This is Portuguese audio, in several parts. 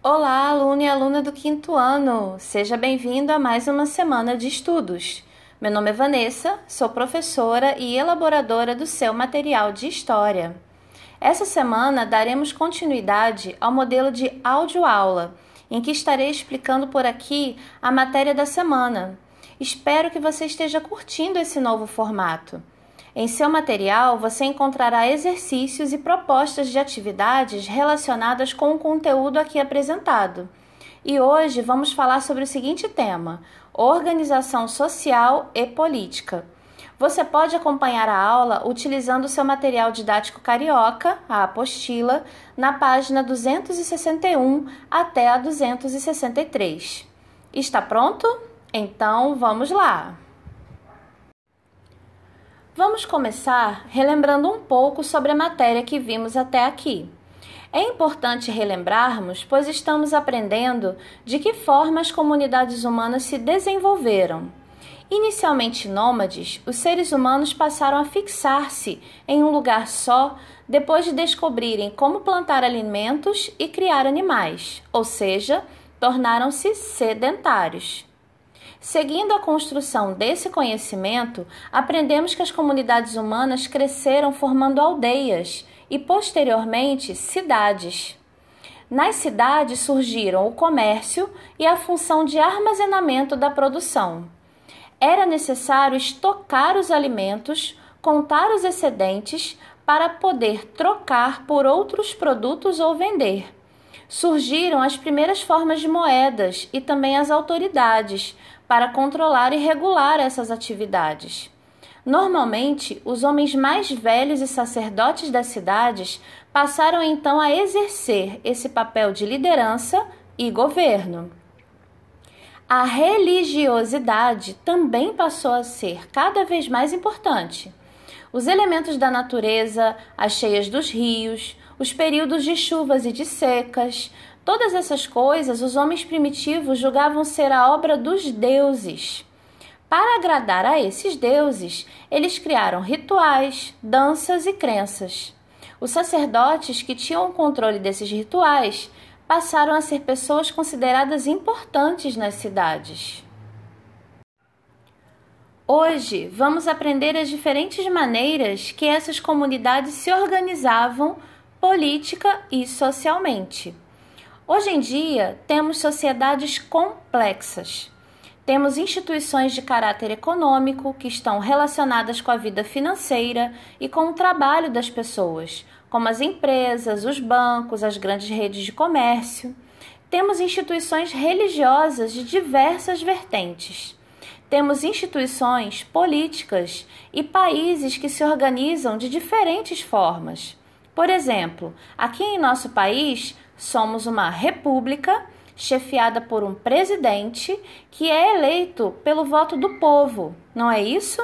Olá, aluno e aluna do quinto ano! Seja bem-vindo a mais uma semana de estudos. Meu nome é Vanessa, sou professora e elaboradora do seu material de história. Essa semana daremos continuidade ao modelo de áudio-aula, em que estarei explicando por aqui a matéria da semana. Espero que você esteja curtindo esse novo formato. Em seu material, você encontrará exercícios e propostas de atividades relacionadas com o conteúdo aqui apresentado. E hoje vamos falar sobre o seguinte tema: organização social e política. Você pode acompanhar a aula utilizando seu material didático carioca, a apostila, na página 261 até a 263. Está pronto? Então vamos lá! Vamos começar relembrando um pouco sobre a matéria que vimos até aqui. É importante relembrarmos, pois estamos aprendendo de que forma as comunidades humanas se desenvolveram. Inicialmente nômades, os seres humanos passaram a fixar-se em um lugar só depois de descobrirem como plantar alimentos e criar animais, ou seja, tornaram-se sedentários. Seguindo a construção desse conhecimento, aprendemos que as comunidades humanas cresceram formando aldeias e, posteriormente, cidades. Nas cidades surgiram o comércio e a função de armazenamento da produção. Era necessário estocar os alimentos, contar os excedentes para poder trocar por outros produtos ou vender. Surgiram as primeiras formas de moedas e também as autoridades, para controlar e regular essas atividades. Normalmente, os homens mais velhos e sacerdotes das cidades passaram então a exercer esse papel de liderança e governo. A religiosidade também passou a ser cada vez mais importante. Os elementos da natureza, as cheias dos rios, os períodos de chuvas e de secas, Todas essas coisas os homens primitivos julgavam ser a obra dos deuses. Para agradar a esses deuses, eles criaram rituais, danças e crenças. Os sacerdotes que tinham o controle desses rituais passaram a ser pessoas consideradas importantes nas cidades. Hoje vamos aprender as diferentes maneiras que essas comunidades se organizavam política e socialmente. Hoje em dia, temos sociedades complexas. Temos instituições de caráter econômico que estão relacionadas com a vida financeira e com o trabalho das pessoas, como as empresas, os bancos, as grandes redes de comércio. Temos instituições religiosas de diversas vertentes. Temos instituições políticas e países que se organizam de diferentes formas. Por exemplo, aqui em nosso país, Somos uma república chefiada por um presidente que é eleito pelo voto do povo, não é isso?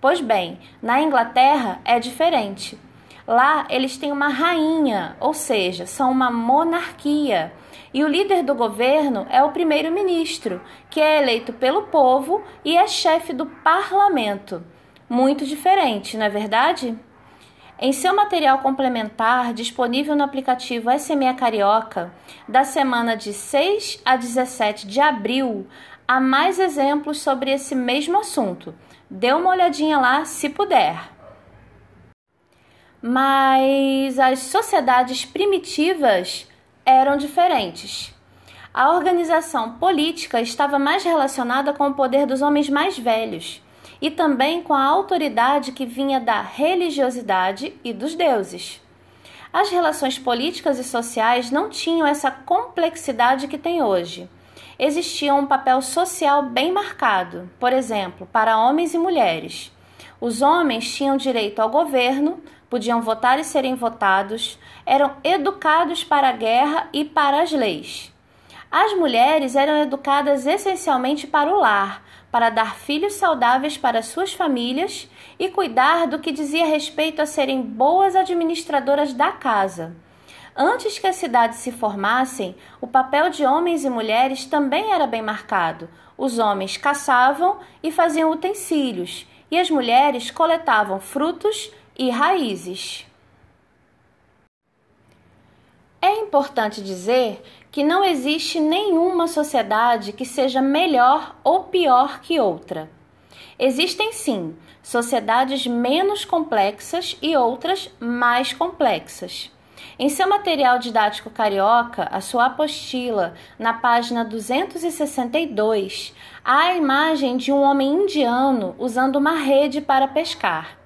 Pois bem, na Inglaterra é diferente. Lá eles têm uma rainha, ou seja, são uma monarquia. E o líder do governo é o primeiro-ministro, que é eleito pelo povo e é chefe do parlamento. Muito diferente, não é verdade? Em seu material complementar, disponível no aplicativo SMA Carioca, da semana de 6 a 17 de abril, há mais exemplos sobre esse mesmo assunto. Dê uma olhadinha lá se puder. Mas as sociedades primitivas eram diferentes. A organização política estava mais relacionada com o poder dos homens mais velhos e também com a autoridade que vinha da religiosidade e dos deuses. As relações políticas e sociais não tinham essa complexidade que tem hoje. Existia um papel social bem marcado, por exemplo, para homens e mulheres. Os homens tinham direito ao governo, podiam votar e serem votados, eram educados para a guerra e para as leis. As mulheres eram educadas essencialmente para o lar, para dar filhos saudáveis para suas famílias e cuidar do que dizia respeito a serem boas administradoras da casa. Antes que as cidades se formassem, o papel de homens e mulheres também era bem marcado. Os homens caçavam e faziam utensílios, e as mulheres coletavam frutos e raízes. É importante dizer que não existe nenhuma sociedade que seja melhor ou pior que outra. Existem sim sociedades menos complexas e outras mais complexas. Em seu material didático carioca, a sua apostila, na página 262, há a imagem de um homem indiano usando uma rede para pescar.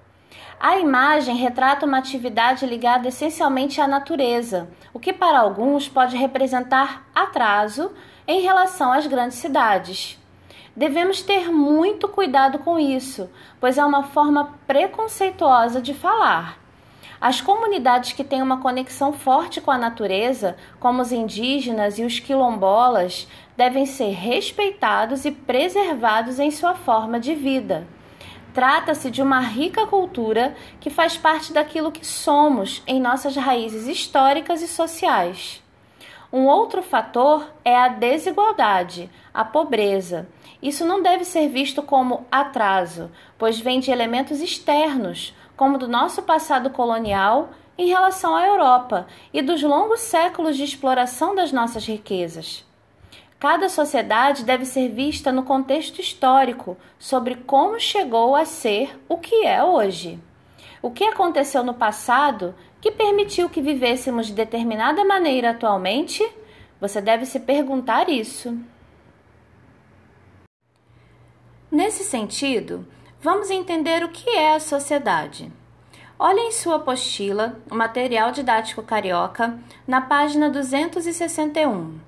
A imagem retrata uma atividade ligada essencialmente à natureza, o que para alguns pode representar atraso em relação às grandes cidades. Devemos ter muito cuidado com isso, pois é uma forma preconceituosa de falar. As comunidades que têm uma conexão forte com a natureza, como os indígenas e os quilombolas, devem ser respeitados e preservados em sua forma de vida. Trata-se de uma rica cultura que faz parte daquilo que somos em nossas raízes históricas e sociais. Um outro fator é a desigualdade, a pobreza. Isso não deve ser visto como atraso, pois vem de elementos externos, como do nosso passado colonial em relação à Europa e dos longos séculos de exploração das nossas riquezas. Cada sociedade deve ser vista no contexto histórico sobre como chegou a ser o que é hoje. O que aconteceu no passado que permitiu que vivêssemos de determinada maneira atualmente? Você deve se perguntar isso. Nesse sentido, Vamos entender o que é a sociedade. Olhe em sua apostila, o material didático carioca, na página 261.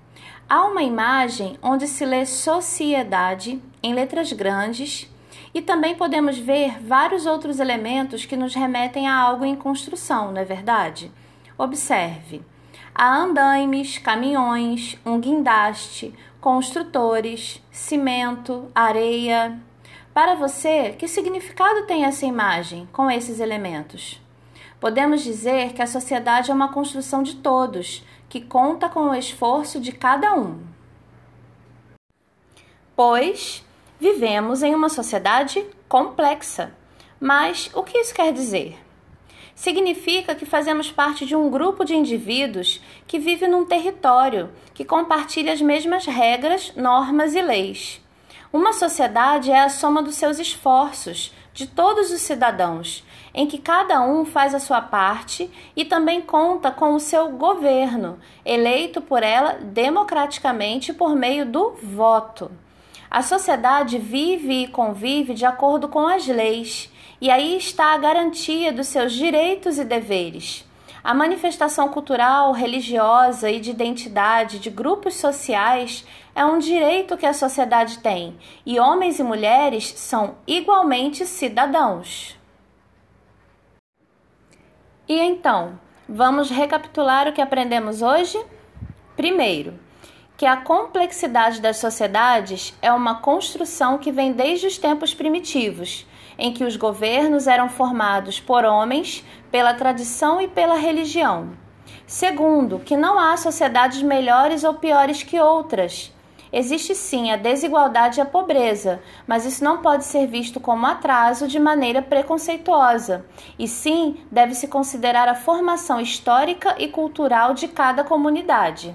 Há uma imagem onde se lê sociedade em letras grandes e também podemos ver vários outros elementos que nos remetem a algo em construção, não é verdade? Observe: há andaimes, caminhões, um guindaste, construtores, cimento, areia, para você, que significado tem essa imagem com esses elementos? Podemos dizer que a sociedade é uma construção de todos, que conta com o esforço de cada um. Pois vivemos em uma sociedade complexa. Mas o que isso quer dizer? Significa que fazemos parte de um grupo de indivíduos que vive num território que compartilha as mesmas regras, normas e leis. Uma sociedade é a soma dos seus esforços, de todos os cidadãos, em que cada um faz a sua parte e também conta com o seu governo, eleito por ela democraticamente por meio do voto. A sociedade vive e convive de acordo com as leis, e aí está a garantia dos seus direitos e deveres. A manifestação cultural, religiosa e de identidade de grupos sociais é um direito que a sociedade tem e homens e mulheres são igualmente cidadãos. E então, vamos recapitular o que aprendemos hoje? Primeiro, que a complexidade das sociedades é uma construção que vem desde os tempos primitivos em que os governos eram formados por homens, pela tradição e pela religião. Segundo, que não há sociedades melhores ou piores que outras. Existe sim a desigualdade e a pobreza, mas isso não pode ser visto como atraso de maneira preconceituosa, e sim deve-se considerar a formação histórica e cultural de cada comunidade.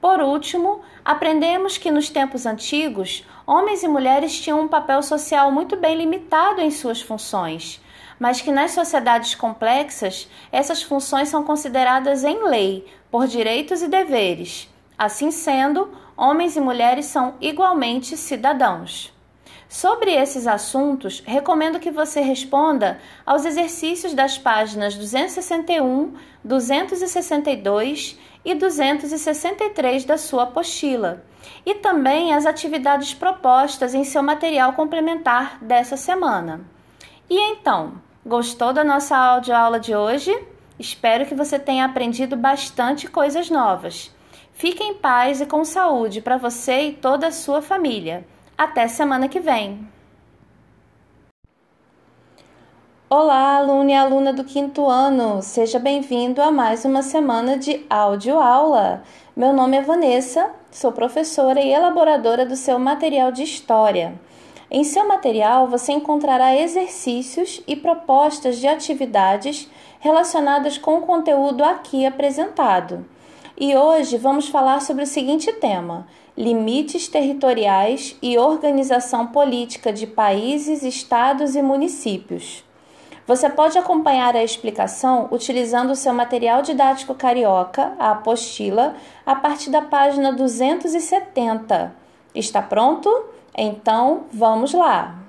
Por último, aprendemos que nos tempos antigos, homens e mulheres tinham um papel social muito bem limitado em suas funções, mas que nas sociedades complexas, essas funções são consideradas em lei, por direitos e deveres. Assim sendo, homens e mulheres são igualmente cidadãos. Sobre esses assuntos, recomendo que você responda aos exercícios das páginas 261, 262 e 263 da sua apostila, e também as atividades propostas em seu material complementar dessa semana. E então, gostou da nossa audioaula de hoje? Espero que você tenha aprendido bastante coisas novas. Fique em paz e com saúde para você e toda a sua família. Até semana que vem! Olá, aluno e aluna do quinto ano! Seja bem-vindo a mais uma semana de áudio aula. Meu nome é Vanessa, sou professora e elaboradora do seu material de história. Em seu material você encontrará exercícios e propostas de atividades relacionadas com o conteúdo aqui apresentado. E hoje vamos falar sobre o seguinte tema: limites territoriais e organização política de países, estados e municípios. Você pode acompanhar a explicação utilizando o seu material didático carioca, a apostila, a partir da página 270. Está pronto? Então, vamos lá!